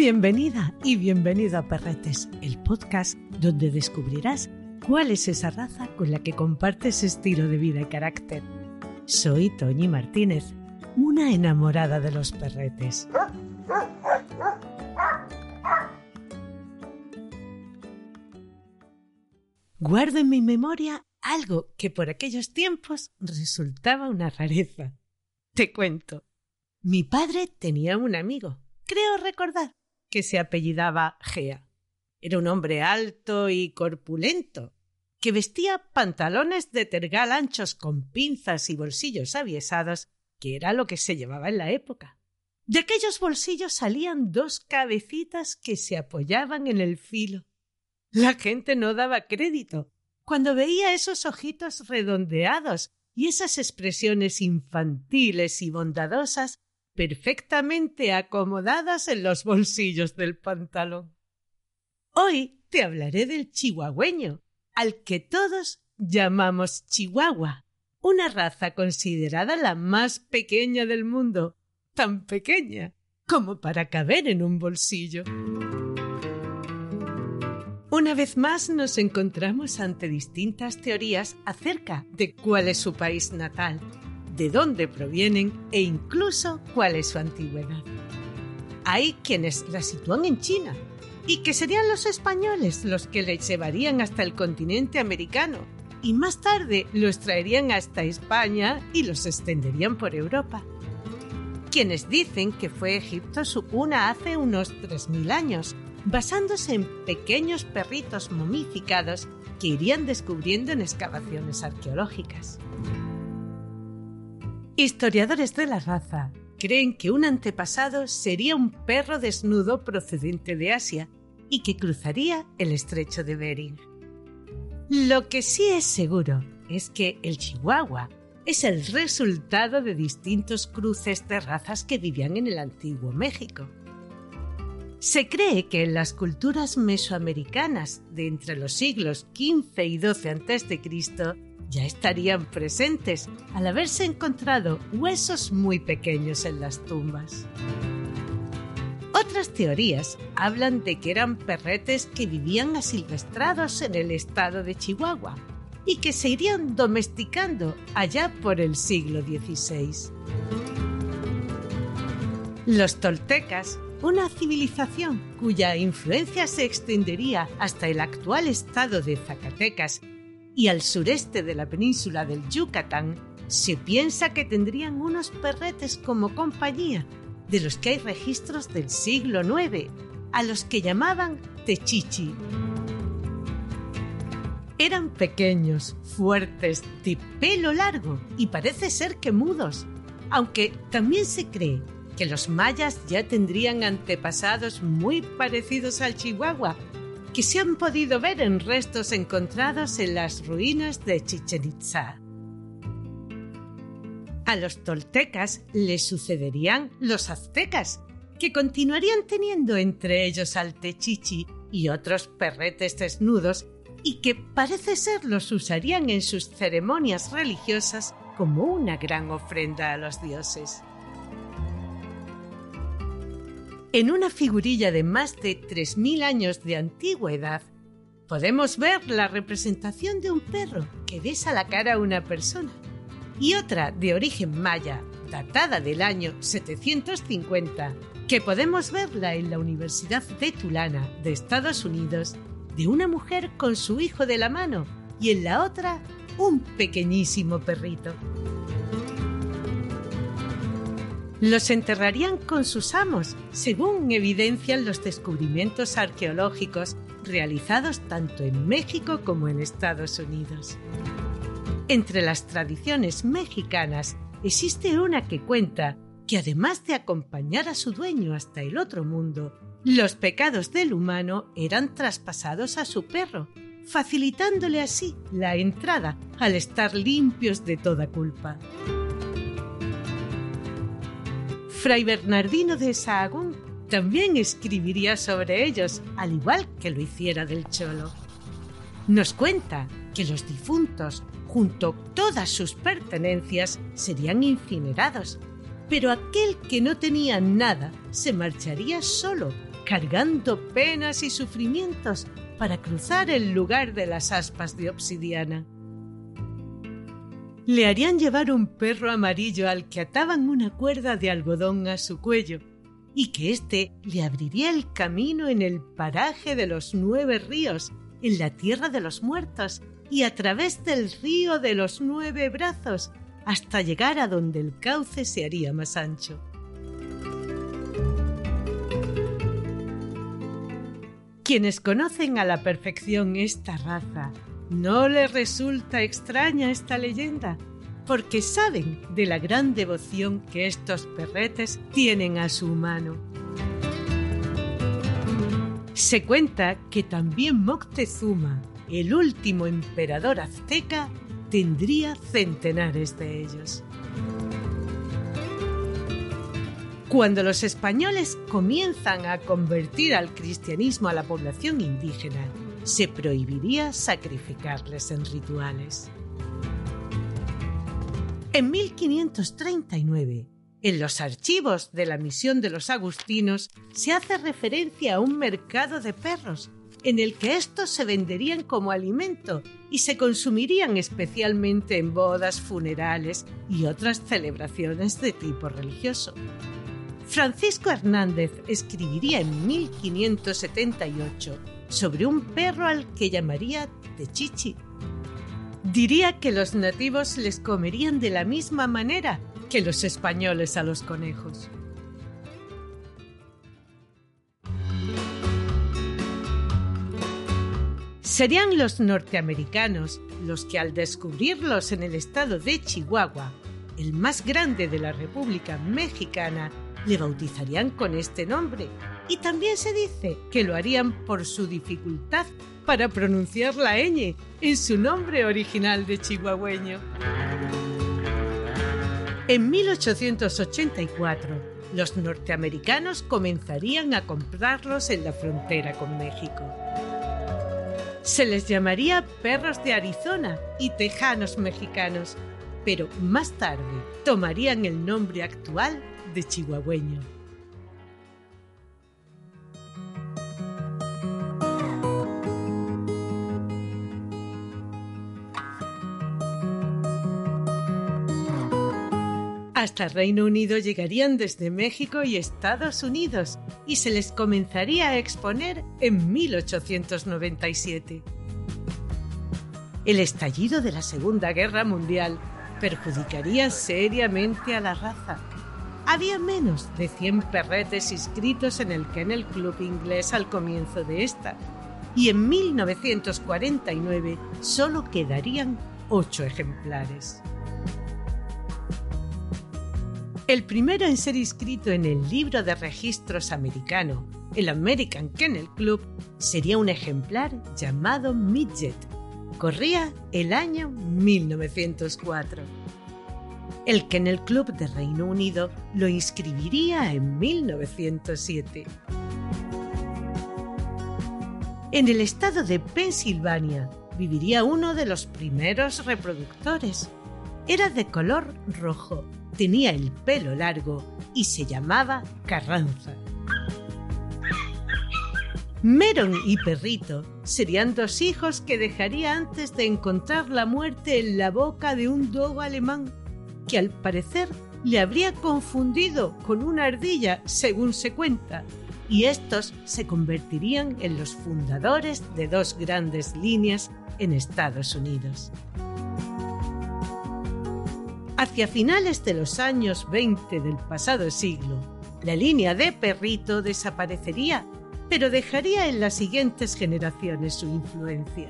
Bienvenida y bienvenido a Perretes, el podcast donde descubrirás cuál es esa raza con la que compartes estilo de vida y carácter. Soy Toñi Martínez, una enamorada de los perretes. Guardo en mi memoria algo que por aquellos tiempos resultaba una rareza. Te cuento. Mi padre tenía un amigo, creo recordar, que se apellidaba Gea. Era un hombre alto y corpulento, que vestía pantalones de tergal anchos con pinzas y bolsillos aviesados, que era lo que se llevaba en la época. De aquellos bolsillos salían dos cabecitas que se apoyaban en el filo. La gente no daba crédito cuando veía esos ojitos redondeados y esas expresiones infantiles y bondadosas perfectamente acomodadas en los bolsillos del pantalón. Hoy te hablaré del chihuahueño, al que todos llamamos chihuahua, una raza considerada la más pequeña del mundo, tan pequeña como para caber en un bolsillo. Una vez más nos encontramos ante distintas teorías acerca de cuál es su país natal de dónde provienen e incluso cuál es su antigüedad. Hay quienes la sitúan en China y que serían los españoles los que le llevarían hasta el continente americano y más tarde los traerían hasta España y los extenderían por Europa. Quienes dicen que fue Egipto su cuna hace unos 3.000 años, basándose en pequeños perritos momificados que irían descubriendo en excavaciones arqueológicas. Historiadores de la raza creen que un antepasado sería un perro desnudo procedente de Asia y que cruzaría el estrecho de Bering. Lo que sí es seguro es que el chihuahua es el resultado de distintos cruces de razas que vivían en el antiguo México. Se cree que en las culturas mesoamericanas de entre los siglos XV y XII a.C., ya estarían presentes al haberse encontrado huesos muy pequeños en las tumbas. Otras teorías hablan de que eran perretes que vivían asilvestrados en el estado de Chihuahua y que se irían domesticando allá por el siglo XVI. Los toltecas, una civilización cuya influencia se extendería hasta el actual estado de Zacatecas y al sureste de la península del Yucatán, se piensa que tendrían unos perretes como compañía, de los que hay registros del siglo IX, a los que llamaban techichi. Eran pequeños, fuertes, de pelo largo y parece ser que mudos, aunque también se cree que los mayas ya tendrían antepasados muy parecidos al chihuahua que se han podido ver en restos encontrados en las ruinas de Chichen Itza. A los toltecas les sucederían los aztecas, que continuarían teniendo entre ellos al techichi y otros perretes desnudos y que parece ser los usarían en sus ceremonias religiosas como una gran ofrenda a los dioses. En una figurilla de más de 3.000 años de antigüedad, podemos ver la representación de un perro que besa la cara a una persona y otra de origen maya, datada del año 750, que podemos verla en la Universidad de Tulana de Estados Unidos, de una mujer con su hijo de la mano y en la otra un pequeñísimo perrito. Los enterrarían con sus amos, según evidencian los descubrimientos arqueológicos realizados tanto en México como en Estados Unidos. Entre las tradiciones mexicanas existe una que cuenta que además de acompañar a su dueño hasta el otro mundo, los pecados del humano eran traspasados a su perro, facilitándole así la entrada al estar limpios de toda culpa. Fray Bernardino de Sahagún también escribiría sobre ellos, al igual que lo hiciera del Cholo. Nos cuenta que los difuntos, junto con todas sus pertenencias, serían incinerados, pero aquel que no tenía nada se marcharía solo, cargando penas y sufrimientos para cruzar el lugar de las aspas de obsidiana. Le harían llevar un perro amarillo al que ataban una cuerda de algodón a su cuello y que éste le abriría el camino en el paraje de los nueve ríos, en la tierra de los muertos y a través del río de los nueve brazos, hasta llegar a donde el cauce se haría más ancho. Quienes conocen a la perfección esta raza no les resulta extraña esta leyenda, porque saben de la gran devoción que estos perretes tienen a su humano. Se cuenta que también Moctezuma, el último emperador azteca, tendría centenares de ellos. Cuando los españoles comienzan a convertir al cristianismo a la población indígena, se prohibiría sacrificarles en rituales. En 1539, en los archivos de la misión de los agustinos se hace referencia a un mercado de perros en el que estos se venderían como alimento y se consumirían especialmente en bodas, funerales y otras celebraciones de tipo religioso. Francisco Hernández escribiría en 1578 sobre un perro al que llamaría Techichi. Diría que los nativos les comerían de la misma manera que los españoles a los conejos. Serían los norteamericanos los que al descubrirlos en el estado de Chihuahua, el más grande de la República Mexicana, le bautizarían con este nombre y también se dice que lo harían por su dificultad para pronunciar la ñ en su nombre original de chihuahueño. En 1884, los norteamericanos comenzarían a comprarlos en la frontera con México. Se les llamaría perros de Arizona y tejanos mexicanos, pero más tarde tomarían el nombre actual de chihuahueño. Hasta Reino Unido llegarían desde México y Estados Unidos y se les comenzaría a exponer en 1897. El estallido de la Segunda Guerra Mundial perjudicaría seriamente a la raza. Había menos de 100 perretes inscritos en el Kennel Club inglés al comienzo de esta, y en 1949 solo quedarían 8 ejemplares. El primero en ser inscrito en el libro de registros americano, el American Kennel Club, sería un ejemplar llamado Midget. Corría el año 1904. El Kennel Club de Reino Unido lo inscribiría en 1907. En el estado de Pensilvania viviría uno de los primeros reproductores. Era de color rojo tenía el pelo largo y se llamaba Carranza. Meron y Perrito serían dos hijos que dejaría antes de encontrar la muerte en la boca de un dogo alemán, que al parecer le habría confundido con una ardilla, según se cuenta, y estos se convertirían en los fundadores de dos grandes líneas en Estados Unidos. Hacia finales de los años 20 del pasado siglo, la línea de perrito desaparecería, pero dejaría en las siguientes generaciones su influencia.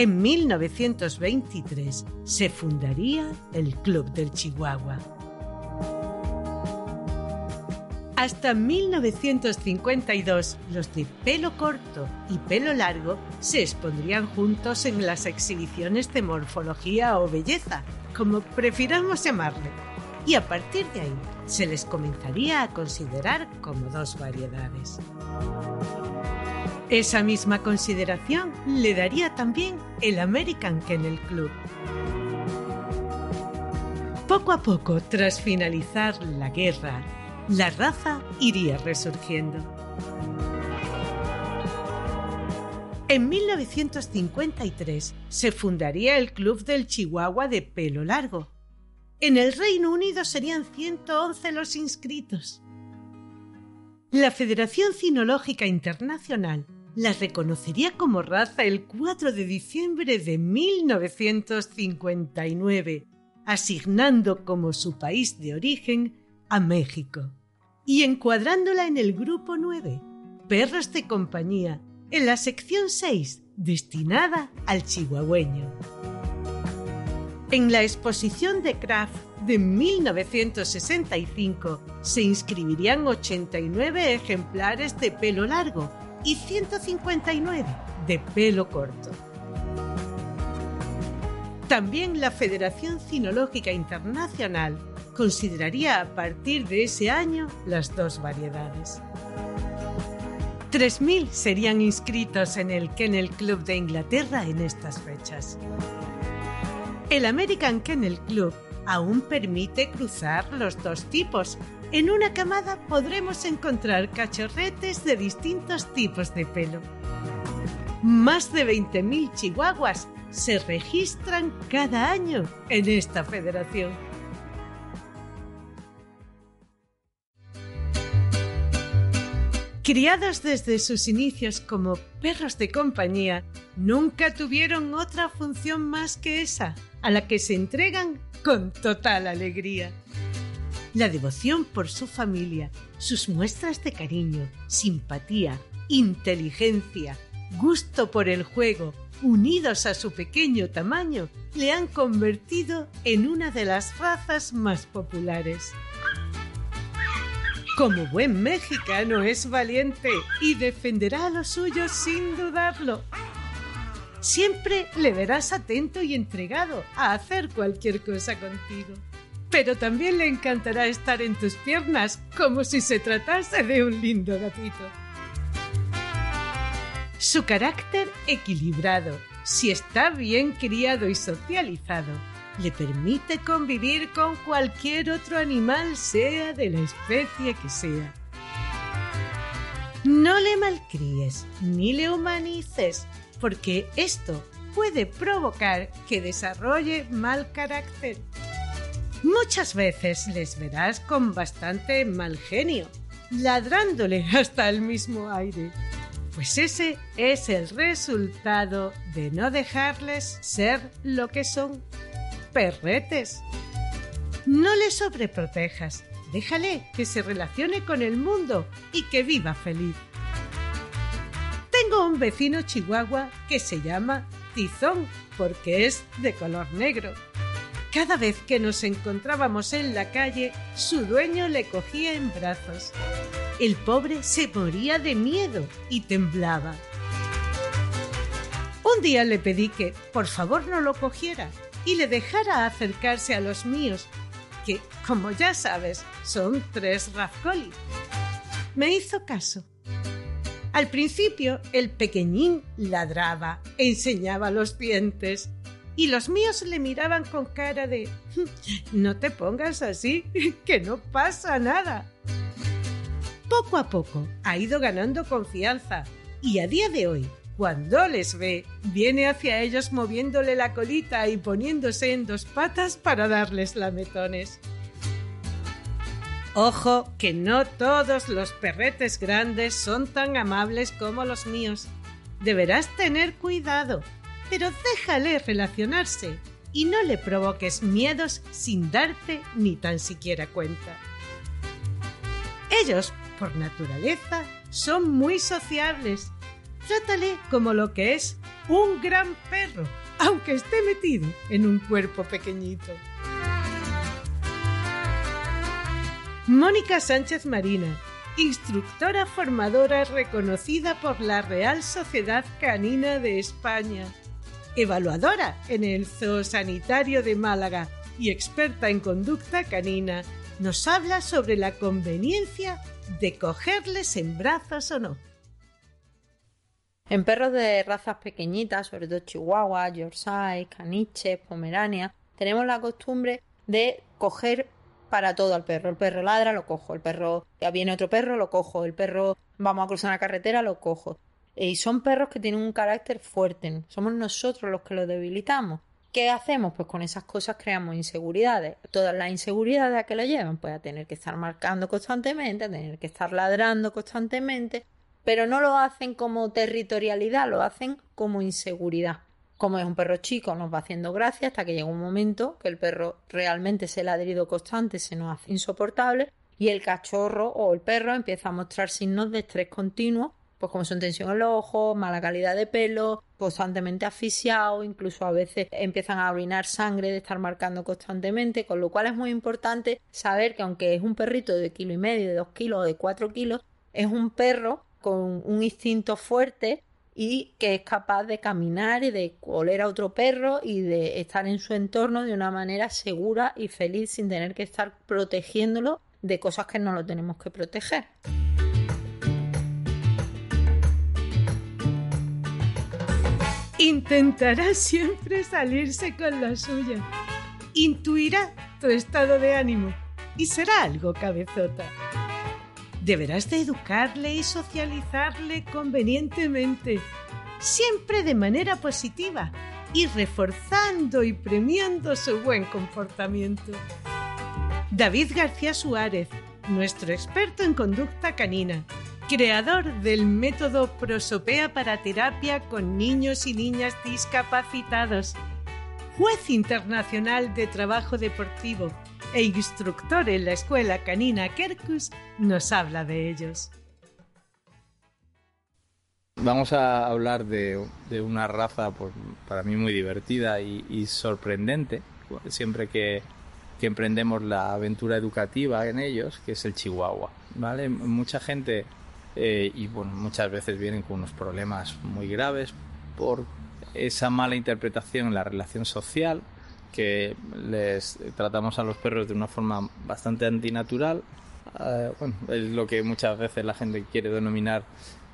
En 1923 se fundaría el Club del Chihuahua. Hasta 1952, los de pelo corto y pelo largo se expondrían juntos en las exhibiciones de morfología o belleza, como prefiramos llamarle, y a partir de ahí se les comenzaría a considerar como dos variedades. Esa misma consideración le daría también el American Kennel Club. Poco a poco, tras finalizar la guerra, la raza iría resurgiendo. En 1953 se fundaría el Club del Chihuahua de pelo largo. En el Reino Unido serían 111 los inscritos. La Federación Cinológica Internacional la reconocería como raza el 4 de diciembre de 1959, asignando como su país de origen a México y encuadrándola en el grupo 9, perros de compañía, en la sección 6, destinada al chihuahueño. En la exposición de Kraft de 1965 se inscribirían 89 ejemplares de pelo largo y 159 de pelo corto. También la Federación Cinológica Internacional consideraría a partir de ese año las dos variedades. 3.000 serían inscritos en el Kennel Club de Inglaterra en estas fechas. El American Kennel Club aún permite cruzar los dos tipos. En una camada podremos encontrar cachorretes de distintos tipos de pelo. Más de 20.000 chihuahuas se registran cada año en esta federación. Criados desde sus inicios como perros de compañía, nunca tuvieron otra función más que esa, a la que se entregan con total alegría. La devoción por su familia, sus muestras de cariño, simpatía, inteligencia, gusto por el juego, unidos a su pequeño tamaño, le han convertido en una de las razas más populares. Como buen mexicano es valiente y defenderá a los suyos sin dudarlo. Siempre le verás atento y entregado a hacer cualquier cosa contigo. Pero también le encantará estar en tus piernas como si se tratase de un lindo gatito. Su carácter equilibrado, si está bien criado y socializado, le permite convivir con cualquier otro animal, sea de la especie que sea. No le malcríes ni le humanices, porque esto puede provocar que desarrolle mal carácter. Muchas veces les verás con bastante mal genio, ladrándole hasta el mismo aire. Pues ese es el resultado de no dejarles ser lo que son perretes. No le sobreprotejas, déjale que se relacione con el mundo y que viva feliz. Tengo un vecino chihuahua que se llama Tizón porque es de color negro. Cada vez que nos encontrábamos en la calle, su dueño le cogía en brazos. El pobre se moría de miedo y temblaba. Un día le pedí que, por favor, no lo cogiera y le dejara acercarse a los míos, que, como ya sabes, son tres Rafcoli. Me hizo caso. Al principio, el pequeñín ladraba, enseñaba los dientes, y los míos le miraban con cara de No te pongas así, que no pasa nada. Poco a poco ha ido ganando confianza y a día de hoy cuando les ve, viene hacia ellos moviéndole la colita y poniéndose en dos patas para darles lametones. Ojo, que no todos los perretes grandes son tan amables como los míos. Deberás tener cuidado, pero déjale relacionarse y no le provoques miedos sin darte ni tan siquiera cuenta. Ellos, por naturaleza, son muy sociables Trátale como lo que es un gran perro, aunque esté metido en un cuerpo pequeñito. Mónica Sánchez Marina, instructora formadora reconocida por la Real Sociedad Canina de España, evaluadora en el Zoosanitario de Málaga y experta en conducta canina, nos habla sobre la conveniencia de cogerles en brazos o no. En perros de razas pequeñitas, sobre todo Chihuahua, Yorkshire, Caniche, Pomerania, tenemos la costumbre de coger para todo al perro. El perro ladra, lo cojo. El perro, ya viene otro perro, lo cojo. El perro, vamos a cruzar una carretera, lo cojo. Y son perros que tienen un carácter fuerte. Somos nosotros los que los debilitamos. ¿Qué hacemos? Pues con esas cosas creamos inseguridades. Todas las inseguridades a que lo llevan, pues a tener que estar marcando constantemente, a tener que estar ladrando constantemente, pero no lo hacen como territorialidad, lo hacen como inseguridad. Como es un perro chico, nos va haciendo gracia hasta que llega un momento que el perro realmente ese ladrido constante se nos hace insoportable y el cachorro o el perro empieza a mostrar signos de estrés continuo pues como son tensión en los ojos, mala calidad de pelo, constantemente asfixiado, incluso a veces empiezan a orinar sangre de estar marcando constantemente, con lo cual es muy importante saber que aunque es un perrito de kilo y medio, de dos kilos o de cuatro kilos, es un perro con un instinto fuerte y que es capaz de caminar y de oler a otro perro y de estar en su entorno de una manera segura y feliz sin tener que estar protegiéndolo de cosas que no lo tenemos que proteger. Intentará siempre salirse con la suya. Intuirá tu estado de ánimo y será algo cabezota. Deberás de educarle y socializarle convenientemente, siempre de manera positiva y reforzando y premiando su buen comportamiento. David García Suárez, nuestro experto en conducta canina, creador del método Prosopea para terapia con niños y niñas discapacitados, juez internacional de trabajo deportivo e instructor en la escuela canina Kerkus, nos habla de ellos. Vamos a hablar de, una raza pues, para mí muy divertida y, sorprendente, siempre que, que, emprendemos la aventura educativa en ellos, que es el chihuahua. ¿vale? Mucha gente eh, y bueno, muchas veces vienen con unos problemas muy graves por esa mala interpretación en la relación social que les tratamos a los perros de una forma bastante antinatural. Eh, bueno, es lo que muchas veces la gente quiere denominar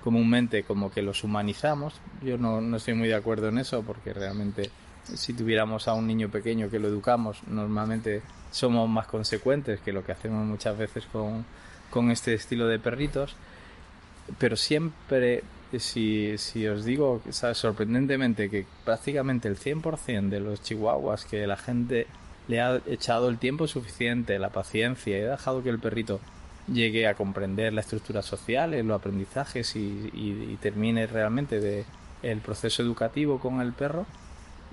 comúnmente como que los humanizamos. Yo no, no estoy muy de acuerdo en eso porque realmente si tuviéramos a un niño pequeño que lo educamos, normalmente somos más consecuentes que lo que hacemos muchas veces con, con este estilo de perritos pero siempre, si, si os digo, ¿sabes? sorprendentemente, que prácticamente el 100% de los chihuahuas que la gente le ha echado el tiempo suficiente, la paciencia y ha dejado que el perrito llegue a comprender la estructura social, los aprendizajes y, y, termine realmente de el proceso educativo con el perro,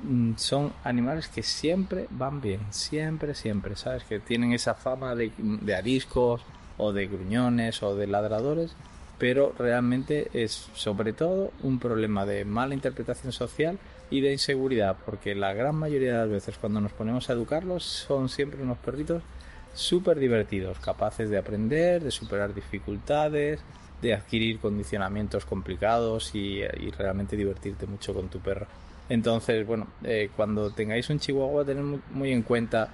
mm, son animales que siempre van bien, siempre, siempre, ¿sabes? Que tienen esa fama de ariscos o de gruñones o de ladradores, pero realmente es sobre todo un problema de mala interpretación social y de inseguridad, porque la gran mayoría de las veces cuando nos ponemos a educarlos son siempre unos perritos súper divertidos, capaces de aprender, de superar dificultades, de adquirir condicionamientos complicados y, realmente divertirte mucho con tu perro. Entonces, bueno, eh, cuando tengáis un chihuahua, tened muy en cuenta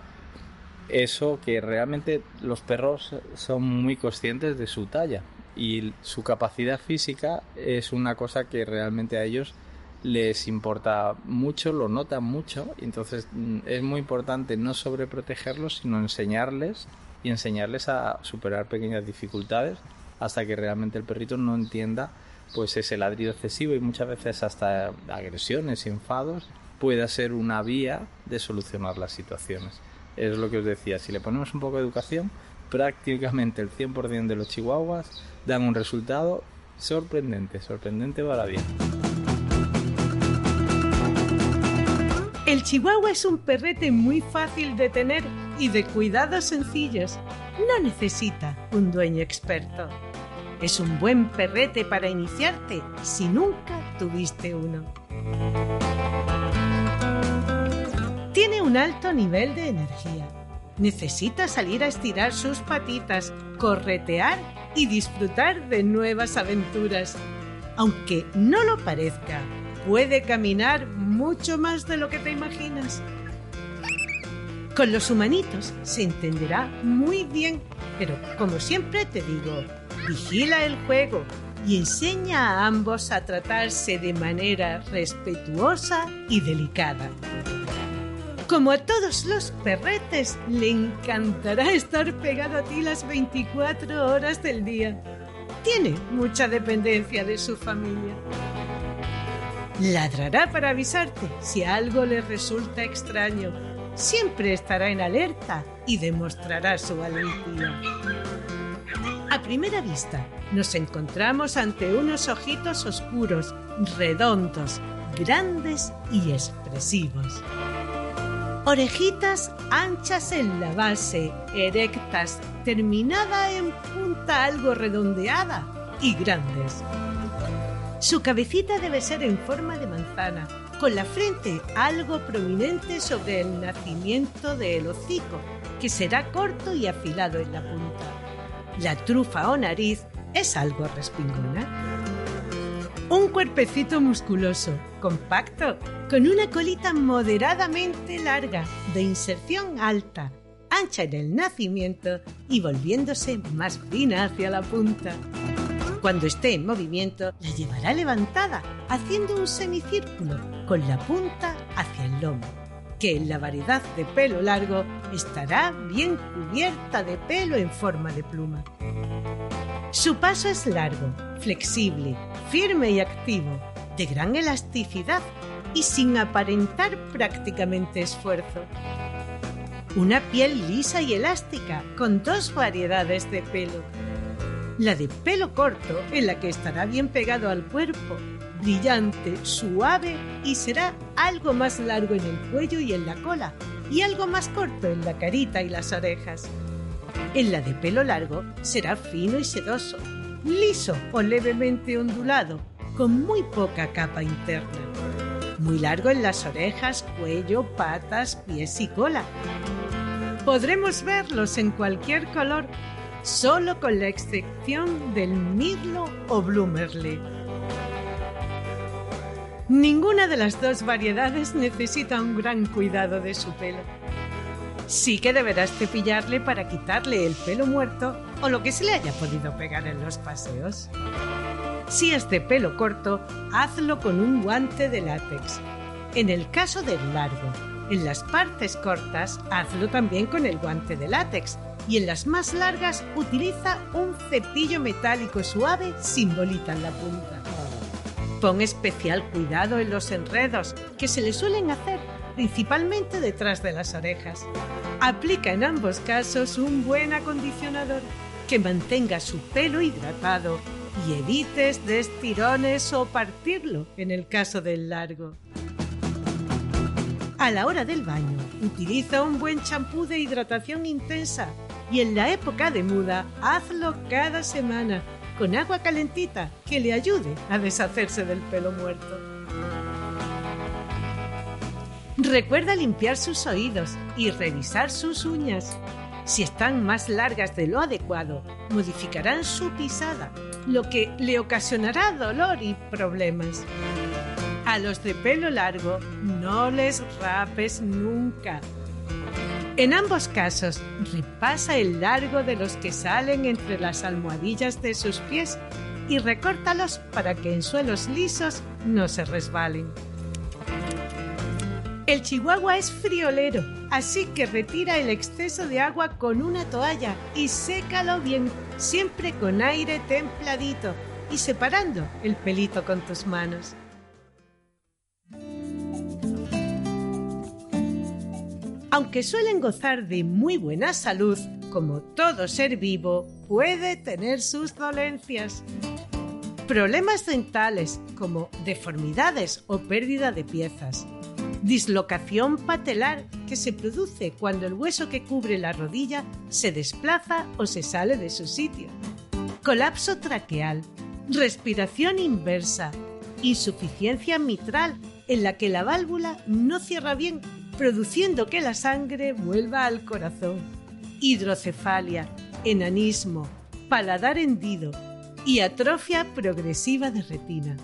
eso, que realmente los perros son muy conscientes de su talla y su capacidad física es una cosa que realmente a ellos les importa mucho, lo notan mucho, entonces mm, es muy importante no sobreprotegerlos, sino enseñarles y enseñarles a superar pequeñas dificultades hasta que realmente el perrito no entienda pues ese ladrido excesivo y muchas veces hasta agresiones y enfados pueda ser una vía de solucionar las situaciones. Es lo que os decía, si le ponemos un poco de educación, prácticamente el 100% de los chihuahuas dan un resultado sorprendente, sorprendente para bien. El chihuahua es un perrete muy fácil de tener y de cuidados sencillos. No necesita un dueño experto. Es un buen perrete para iniciarte si nunca tuviste uno. Tiene un alto nivel de energía. Necesita salir a estirar sus patitas, corretear y disfrutar de nuevas aventuras. Aunque no lo parezca, puede caminar mucho más de lo que te imaginas. Con los humanitos se entenderá muy bien, pero como siempre te digo, vigila el juego y enseña a ambos a tratarse de manera respetuosa y delicada. Como a todos los perretes, le encantará estar pegado a ti las 24 horas del día. Tiene mucha dependencia de su familia. Ladrará para avisarte si algo le resulta extraño. Siempre estará en alerta y demostrará su valentía. A primera vista, nos encontramos ante unos ojitos oscuros, redondos, grandes y expresivos. Orejitas anchas en la base, erectas, terminada en punta algo redondeada y grandes. Su cabecita debe ser en forma de manzana, con la frente algo prominente sobre el nacimiento del hocico, que será corto y afilado en la punta. La trufa o nariz es algo respingona. Un cuerpecito musculoso, compacto, con una colita moderadamente larga, de inserción alta, ancha en el nacimiento y volviéndose más fina hacia la punta. Cuando esté en movimiento, la llevará levantada, haciendo un semicírculo, con la punta hacia el lomo, que en la variedad de pelo largo estará bien cubierta de pelo en forma de pluma. Su paso es largo, flexible, firme y activo, de gran elasticidad y sin aparentar prácticamente esfuerzo. Una piel lisa y elástica con dos variedades de pelo. La de pelo corto, en la que estará bien pegado al cuerpo, brillante, suave y será algo más largo en el cuello y en la cola, y algo más corto en la carita y las orejas. En la de pelo largo será fino y sedoso, liso o levemente ondulado, con muy poca capa interna. Muy largo en las orejas, cuello, patas, pies y cola. Podremos verlos en cualquier color, solo con la excepción del mirlo o bloomerle. Ninguna de las dos variedades necesita un gran cuidado de su pelo. Sí que deberás cepillarle para quitarle el pelo muerto o lo que se le haya podido pegar en los paseos. Si es de pelo corto, hazlo con un guante de látex. En el caso del largo, en las partes cortas, hazlo también con el guante de látex y en las más largas utiliza un cepillo metálico suave sin bolita en la punta. Pon especial cuidado en los enredos que se le suelen hacer principalmente detrás de las orejas. Aplica en ambos casos un buen acondicionador que mantenga su pelo hidratado y evites destirones o partirlo en el caso del largo. A la hora del baño, utiliza un buen champú de hidratación intensa y en la época de muda, hazlo cada semana con agua calentita que le ayude a deshacerse del pelo muerto. Recuerda limpiar sus oídos y revisar sus uñas. Si están más largas de lo adecuado, modificarán su pisada, lo que le ocasionará dolor y problemas. A los de pelo largo no les rapes nunca. En ambos casos, repasa el largo de los que salen entre las almohadillas de sus pies y recórtalos para que en suelos lisos no se resbalen. El chihuahua es friolero, así que retira el exceso de agua con una toalla y sécalo bien, siempre con aire templadito y separando el pelito con tus manos. Aunque suelen gozar de muy buena salud, como todo ser vivo, puede tener sus dolencias. Problemas dentales como deformidades o pérdida de piezas, Dislocación patelar que se produce cuando el hueso que cubre la rodilla se desplaza o se sale de su sitio. Colapso traqueal, respiración inversa, insuficiencia mitral, en la que la válvula no cierra bien, produciendo que la sangre vuelva al corazón. Hidrocefalia, enanismo, paladar hendido y atrofia progresiva de retina.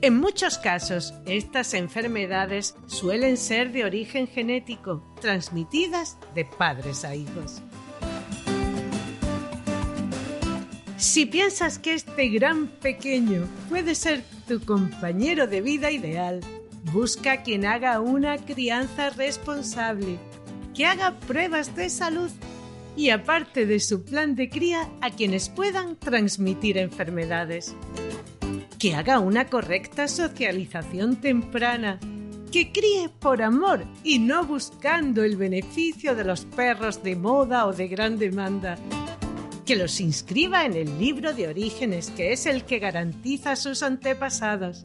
En muchos casos, estas enfermedades suelen ser de origen genético, transmitidas de padres a hijos. Si piensas que este gran pequeño puede ser tu compañero de vida ideal, busca quien haga una crianza responsable, que haga pruebas de salud y aparte de su plan de cría a quienes puedan transmitir enfermedades que haga una correcta socialización temprana, que críe por amor y no buscando el beneficio de los perros de moda o de gran demanda, que los inscriba en el libro de orígenes, que es el que garantiza sus antepasados,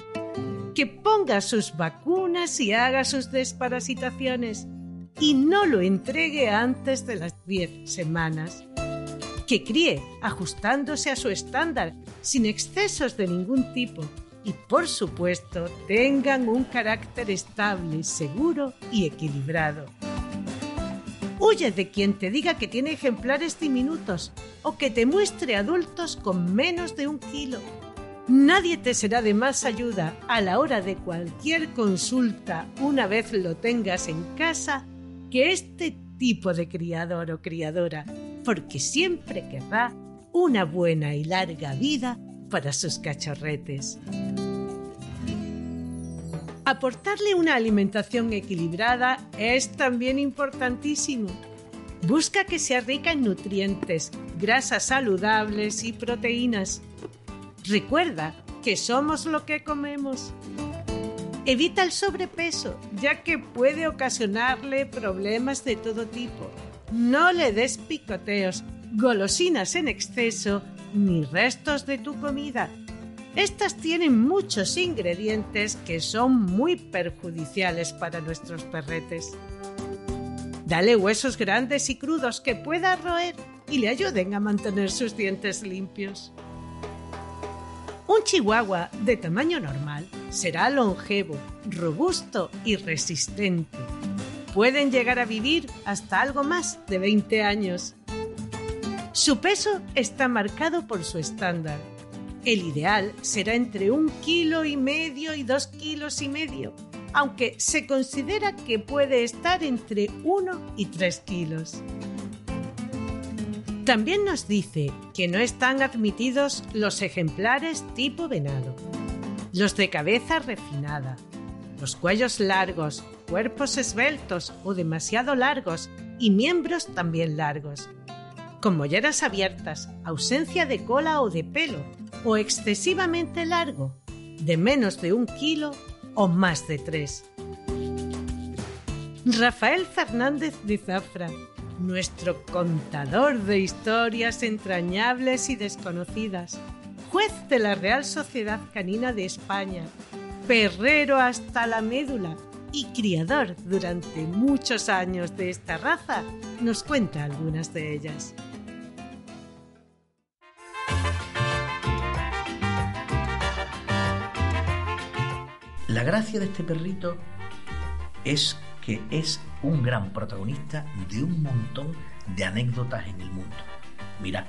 que ponga sus vacunas y haga sus desparasitaciones y no lo entregue antes de las 10 semanas que críe ajustándose a su estándar, sin excesos de ningún tipo, y por supuesto tengan un carácter estable, seguro y equilibrado. Huye de quien te diga que tiene ejemplares diminutos o que te muestre adultos con menos de un kilo. Nadie te será de más ayuda a la hora de cualquier consulta una vez lo tengas en casa que este tipo de criador o criadora porque siempre querrá una buena y larga vida para sus cachorretes. Aportarle una alimentación equilibrada es también importantísimo. Busca que sea rica en nutrientes, grasas saludables y proteínas. Recuerda que somos lo que comemos. Evita el sobrepeso, ya que puede ocasionarle problemas de todo tipo no le des picoteos, golosinas en exceso ni restos de tu comida. Estas tienen muchos ingredientes que son muy perjudiciales para nuestros perretes. Dale huesos grandes y crudos que pueda roer y le ayuden a mantener sus dientes limpios. Un chihuahua de tamaño normal será longevo, robusto y resistente pueden llegar a vivir hasta algo más de 20 años. Su peso está marcado por su estándar. El ideal será entre un kilo y medio y dos kilos y medio, aunque se considera que puede estar entre 1 y 3 kilos. También nos dice que no están admitidos los ejemplares tipo venado, los de cabeza refinada, los cuellos largos, cuerpos esbeltos o demasiado largos y miembros también largos, con molleras abiertas, ausencia de cola o de pelo, o excesivamente largo, de menos de un kilo o más de tres. Rafael Fernández de Zafra, nuestro contador de historias entrañables y desconocidas, juez de la Real Sociedad Canina de España, perrero hasta la médula y criador durante muchos años de esta raza, nos cuenta algunas de ellas. La gracia de este perrito es que es un gran protagonista de un montón de anécdotas en el mundo. Mira,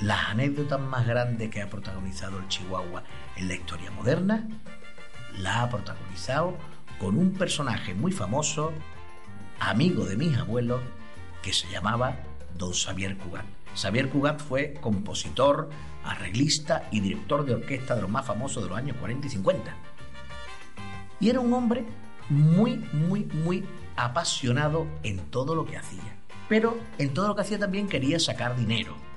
las anécdotas más grandes que ha protagonizado el Chihuahua en la historia moderna la ha protagonizado con un personaje muy famoso, amigo de mis abuelos, que se llamaba Don Xavier Cugat. Xavier Cugat fue compositor, arreglista y director de orquesta de los más famosos de los años 40 y 50. Y era un hombre muy, muy, muy apasionado en todo lo que hacía. Pero en todo lo que hacía también quería sacar dinero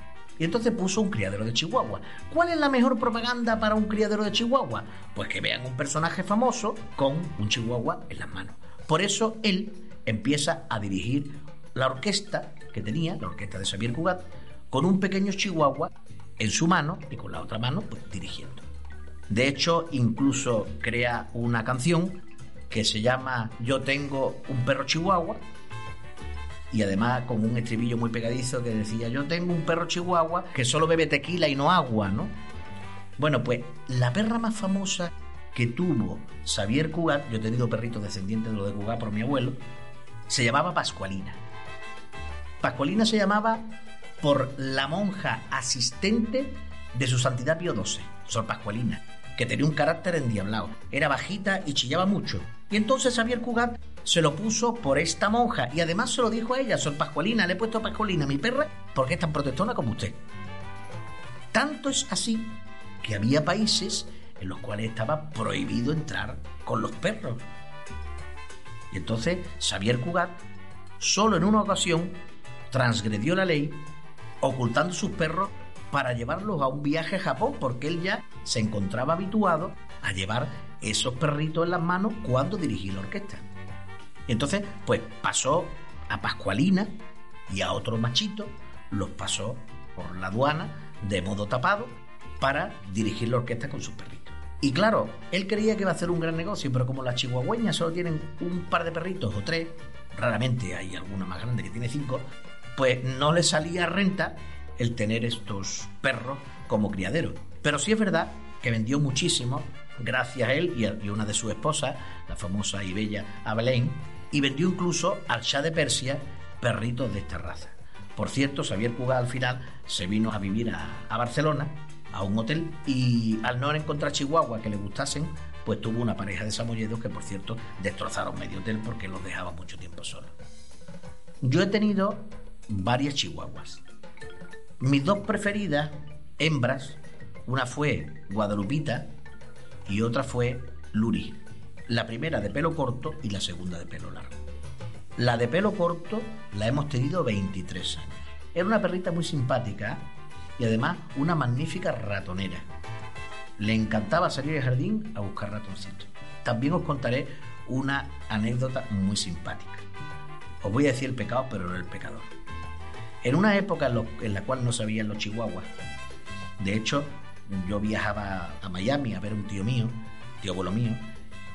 y entonces puso un criadero de Chihuahua. ¿Cuál es la mejor propaganda para un criadero de Chihuahua? Pues que vean un personaje famoso con un Chihuahua en las manos. Por eso él empieza a dirigir la orquesta que tenía, la orquesta de Xavier Cugat, con un pequeño Chihuahua en su mano y con la otra mano pues, dirigiendo. De hecho, incluso crea una canción que se llama Yo tengo un perro Chihuahua, y además con un estribillo muy pegadizo que decía, yo tengo un perro chihuahua que solo bebe tequila y no agua, ¿no? Bueno, pues la perra más famosa que tuvo Xavier Cugat, yo he tenido perritos descendientes de lo de Cugat por mi abuelo, se llamaba Pascualina. Pascualina se llamaba por la monja asistente de su santidad Pío XII, Sor Pascualina, que tenía un carácter endiablado. Era bajita y chillaba mucho. Y entonces Xavier Cugat se lo puso por esta monja y además se lo dijo a ella, Sor Pascualina, le he puesto a Pascualina, mi perra, porque es tan protestona como usted. Tanto es así que había países en los cuales estaba prohibido entrar con los perros. Y entonces Xavier Cugat, solo en una ocasión, transgredió la ley ocultando sus perros para llevarlos a un viaje a Japón, porque él ya se encontraba habituado a llevar esos perritos en las manos cuando dirigía la orquesta. Entonces, pues pasó a Pascualina y a otro machito, los pasó por la aduana de modo tapado para dirigir la orquesta con sus perritos. Y claro, él creía que iba a hacer un gran negocio, pero como las chihuahueñas solo tienen un par de perritos o tres, raramente hay alguna más grande que tiene cinco, pues no le salía renta el tener estos perros como criadero. Pero sí es verdad que vendió muchísimo gracias a él y a una de sus esposas, la famosa y bella Abelén, y vendió incluso al Shah de Persia perritos de esta raza. Por cierto, Xavier Cugat al final se vino a vivir a, Barcelona, a un hotel, y al no encontrar chihuahua que le gustasen, pues tuvo una pareja de samoyedos que, por cierto, destrozaron medio hotel porque los dejaba mucho tiempo solos. Yo he tenido varias chihuahuas. Mis dos preferidas, hembras, una fue Guadalupita y otra fue Luri. La primera de pelo corto y la segunda de pelo largo. La de pelo corto la hemos tenido 23 años. Era una perrita muy simpática y además una magnífica ratonera. Le encantaba salir al jardín a buscar ratoncitos. También os contaré una anécdota muy simpática. Os voy a decir el pecado, pero no el pecador. En una época en, la cual no sabían los chihuahuas, de hecho, yo viajaba a Miami a ver a un tío mío, tío abuelo mío,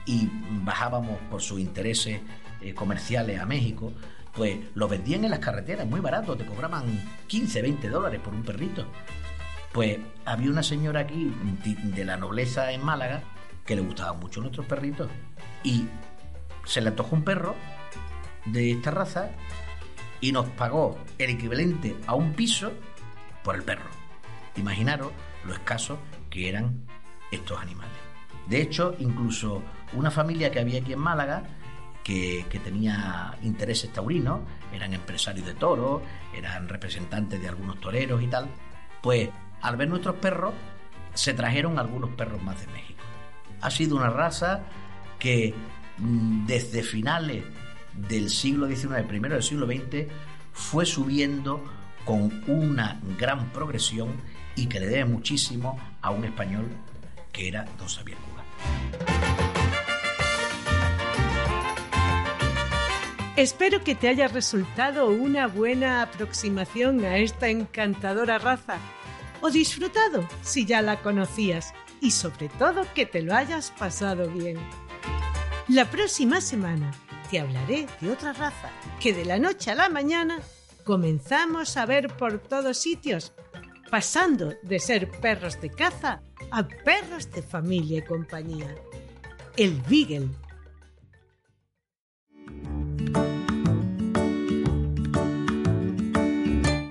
y bajábamos por sus intereses eh, comerciales a México, pues los vendían en las carreteras muy barato, te cobraban 15, 20 dólares por un perrito. Pues había una señora aquí de la nobleza en Málaga que le gustaban mucho nuestros perritos y se le antojó un perro de esta raza y nos pagó el equivalente a un piso por el perro. Imaginaros lo escaso que eran estos animales. De hecho, incluso una familia que había aquí en Málaga, que, tenía intereses taurinos, eran empresarios de toros, eran representantes de algunos toreros y tal, pues al ver nuestros perros, se trajeron algunos perros más de México. Ha sido una raza que mm, desde finales del siglo XIX, primero del siglo XX, fue subiendo con una gran progresión y que le debe muchísimo a un español que era don Xavier Cuba. Espero que te haya resultado una buena aproximación a esta encantadora raza o disfrutado si ya la conocías y sobre todo que te lo hayas pasado bien. La próxima semana te hablaré de otra raza que de la noche a la mañana comenzamos a ver por todos sitios, pasando de ser perros de caza a perros de familia y compañía. El Beagle.